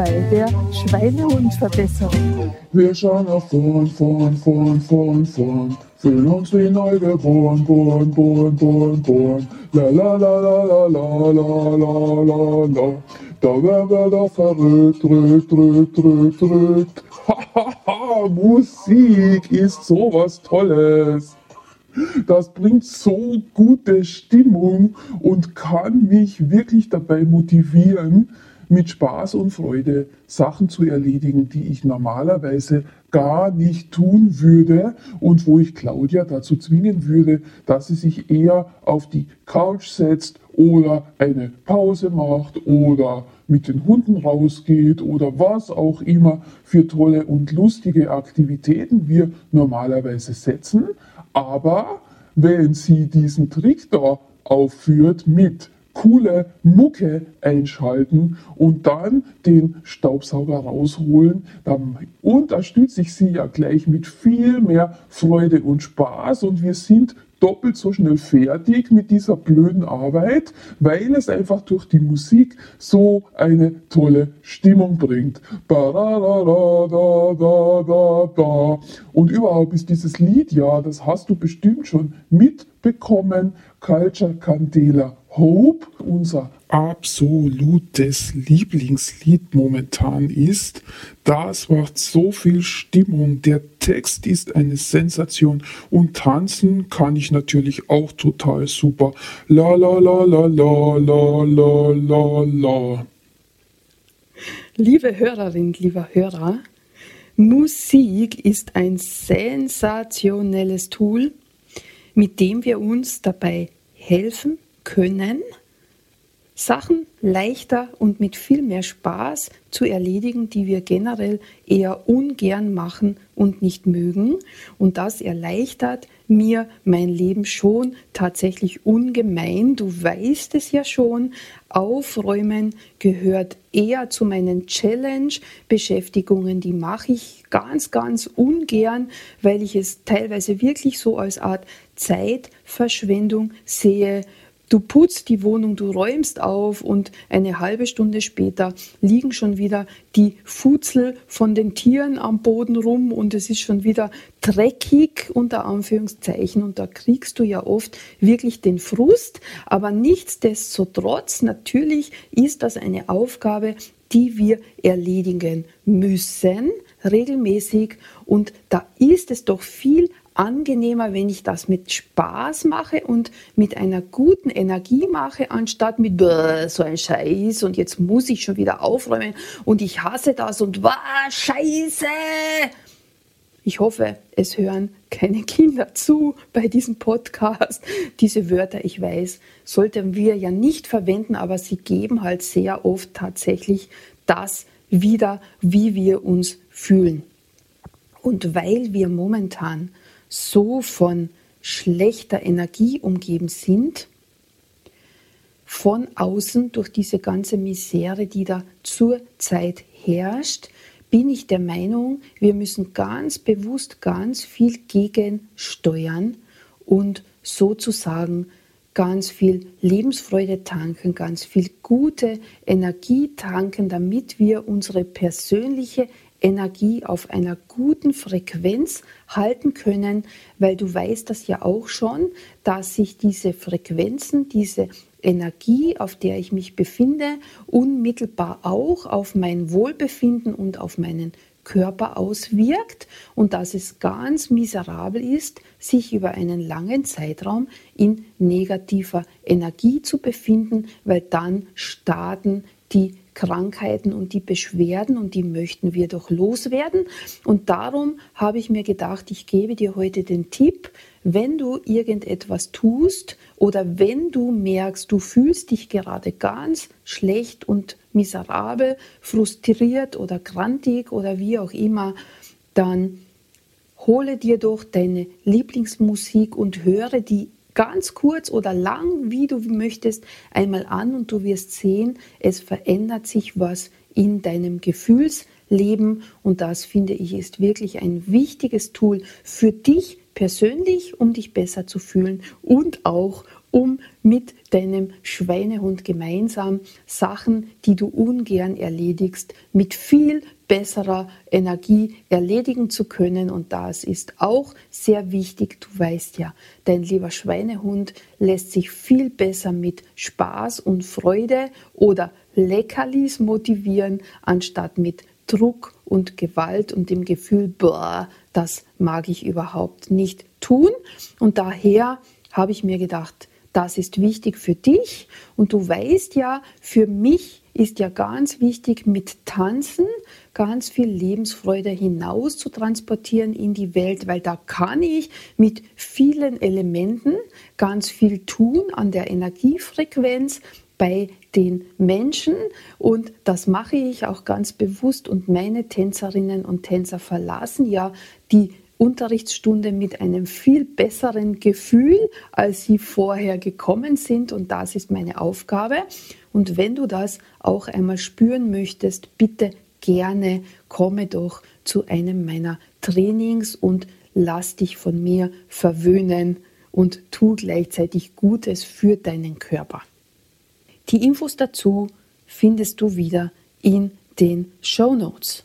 bei der Schweinehundverbesserung. Wir schauen auf vorn, vorn, vorn, vorn, vorn. Fühlen uns wie neugeboren, boren, boren, boren, boren. La la la la la la la la la la. Da werden wir doch verrückt, rückt, rückt, rückt, rückt. Hahaha, Musik ist sowas Tolles. Das bringt so gute Stimmung und kann mich wirklich dabei motivieren, mit Spaß und Freude Sachen zu erledigen, die ich normalerweise gar nicht tun würde und wo ich Claudia dazu zwingen würde, dass sie sich eher auf die Couch setzt oder eine Pause macht oder mit den Hunden rausgeht oder was auch immer für tolle und lustige Aktivitäten wir normalerweise setzen. Aber wenn sie diesen Trick da aufführt mit coole Mucke einschalten und dann den Staubsauger rausholen, dann unterstütze ich sie ja gleich mit viel mehr Freude und Spaß und wir sind doppelt so schnell fertig mit dieser blöden Arbeit, weil es einfach durch die Musik so eine tolle Stimmung bringt. Und überhaupt ist dieses Lied ja, das hast du bestimmt schon mitbekommen, Culture Candela Hope, unser absolutes Lieblingslied momentan ist. Das macht so viel Stimmung. Der Text ist eine Sensation und tanzen kann ich natürlich auch total super. La la la la la la la la la. Liebe Hörerin, lieber Hörer, Musik ist ein sensationelles Tool, mit dem wir uns dabei helfen können, Sachen leichter und mit viel mehr Spaß zu erledigen, die wir generell eher ungern machen und nicht mögen. Und das erleichtert mir mein Leben schon tatsächlich ungemein. Du weißt es ja schon. Aufräumen gehört eher zu meinen Challenge-Beschäftigungen. Die mache ich ganz, ganz ungern, weil ich es teilweise wirklich so als Art Zeitverschwendung sehe Du putzt die Wohnung, du räumst auf und eine halbe Stunde später liegen schon wieder die Futzel von den Tieren am Boden rum und es ist schon wieder dreckig unter Anführungszeichen und da kriegst du ja oft wirklich den Frust. Aber nichtsdestotrotz, natürlich ist das eine Aufgabe, die wir erledigen müssen regelmäßig und da ist es doch viel angenehmer, wenn ich das mit Spaß mache und mit einer guten Energie mache, anstatt mit so ein Scheiß und jetzt muss ich schon wieder aufräumen und ich hasse das und was Scheiße. Ich hoffe, es hören keine Kinder zu bei diesem Podcast. Diese Wörter, ich weiß, sollten wir ja nicht verwenden, aber sie geben halt sehr oft tatsächlich das wieder, wie wir uns fühlen. Und weil wir momentan so von schlechter Energie umgeben sind, von außen durch diese ganze Misere, die da zurzeit herrscht, bin ich der Meinung, wir müssen ganz bewusst ganz viel gegensteuern und sozusagen ganz viel Lebensfreude tanken, ganz viel gute Energie tanken, damit wir unsere persönliche Energie auf einer guten Frequenz halten können, weil du weißt das ja auch schon, dass sich diese Frequenzen, diese Energie, auf der ich mich befinde, unmittelbar auch auf mein Wohlbefinden und auf meinen Körper auswirkt und dass es ganz miserabel ist, sich über einen langen Zeitraum in negativer Energie zu befinden, weil dann starten die Krankheiten und die Beschwerden und die möchten wir doch loswerden. Und darum habe ich mir gedacht, ich gebe dir heute den Tipp, wenn du irgendetwas tust oder wenn du merkst, du fühlst dich gerade ganz schlecht und miserabel, frustriert oder grantig oder wie auch immer, dann hole dir doch deine Lieblingsmusik und höre die ganz kurz oder lang, wie du möchtest, einmal an und du wirst sehen, es verändert sich was in deinem Gefühlsleben. Und das finde ich ist wirklich ein wichtiges Tool für dich persönlich, um dich besser zu fühlen und auch um mit deinem Schweinehund gemeinsam Sachen, die du ungern erledigst, mit viel besserer Energie erledigen zu können. Und das ist auch sehr wichtig. Du weißt ja, dein lieber Schweinehund lässt sich viel besser mit Spaß und Freude oder Leckerlis motivieren, anstatt mit Druck und Gewalt und dem Gefühl, boah, das mag ich überhaupt nicht tun. Und daher habe ich mir gedacht, das ist wichtig für dich. Und du weißt ja, für mich ist ja ganz wichtig, mit Tanzen ganz viel Lebensfreude hinaus zu transportieren in die Welt, weil da kann ich mit vielen Elementen ganz viel tun an der Energiefrequenz bei den Menschen und das mache ich auch ganz bewusst und meine Tänzerinnen und Tänzer verlassen ja die Unterrichtsstunde mit einem viel besseren Gefühl, als sie vorher gekommen sind. Und das ist meine Aufgabe. Und wenn du das auch einmal spüren möchtest, bitte gerne komme doch zu einem meiner Trainings und lass dich von mir verwöhnen und tu gleichzeitig Gutes für deinen Körper. Die Infos dazu findest du wieder in den Show Notes.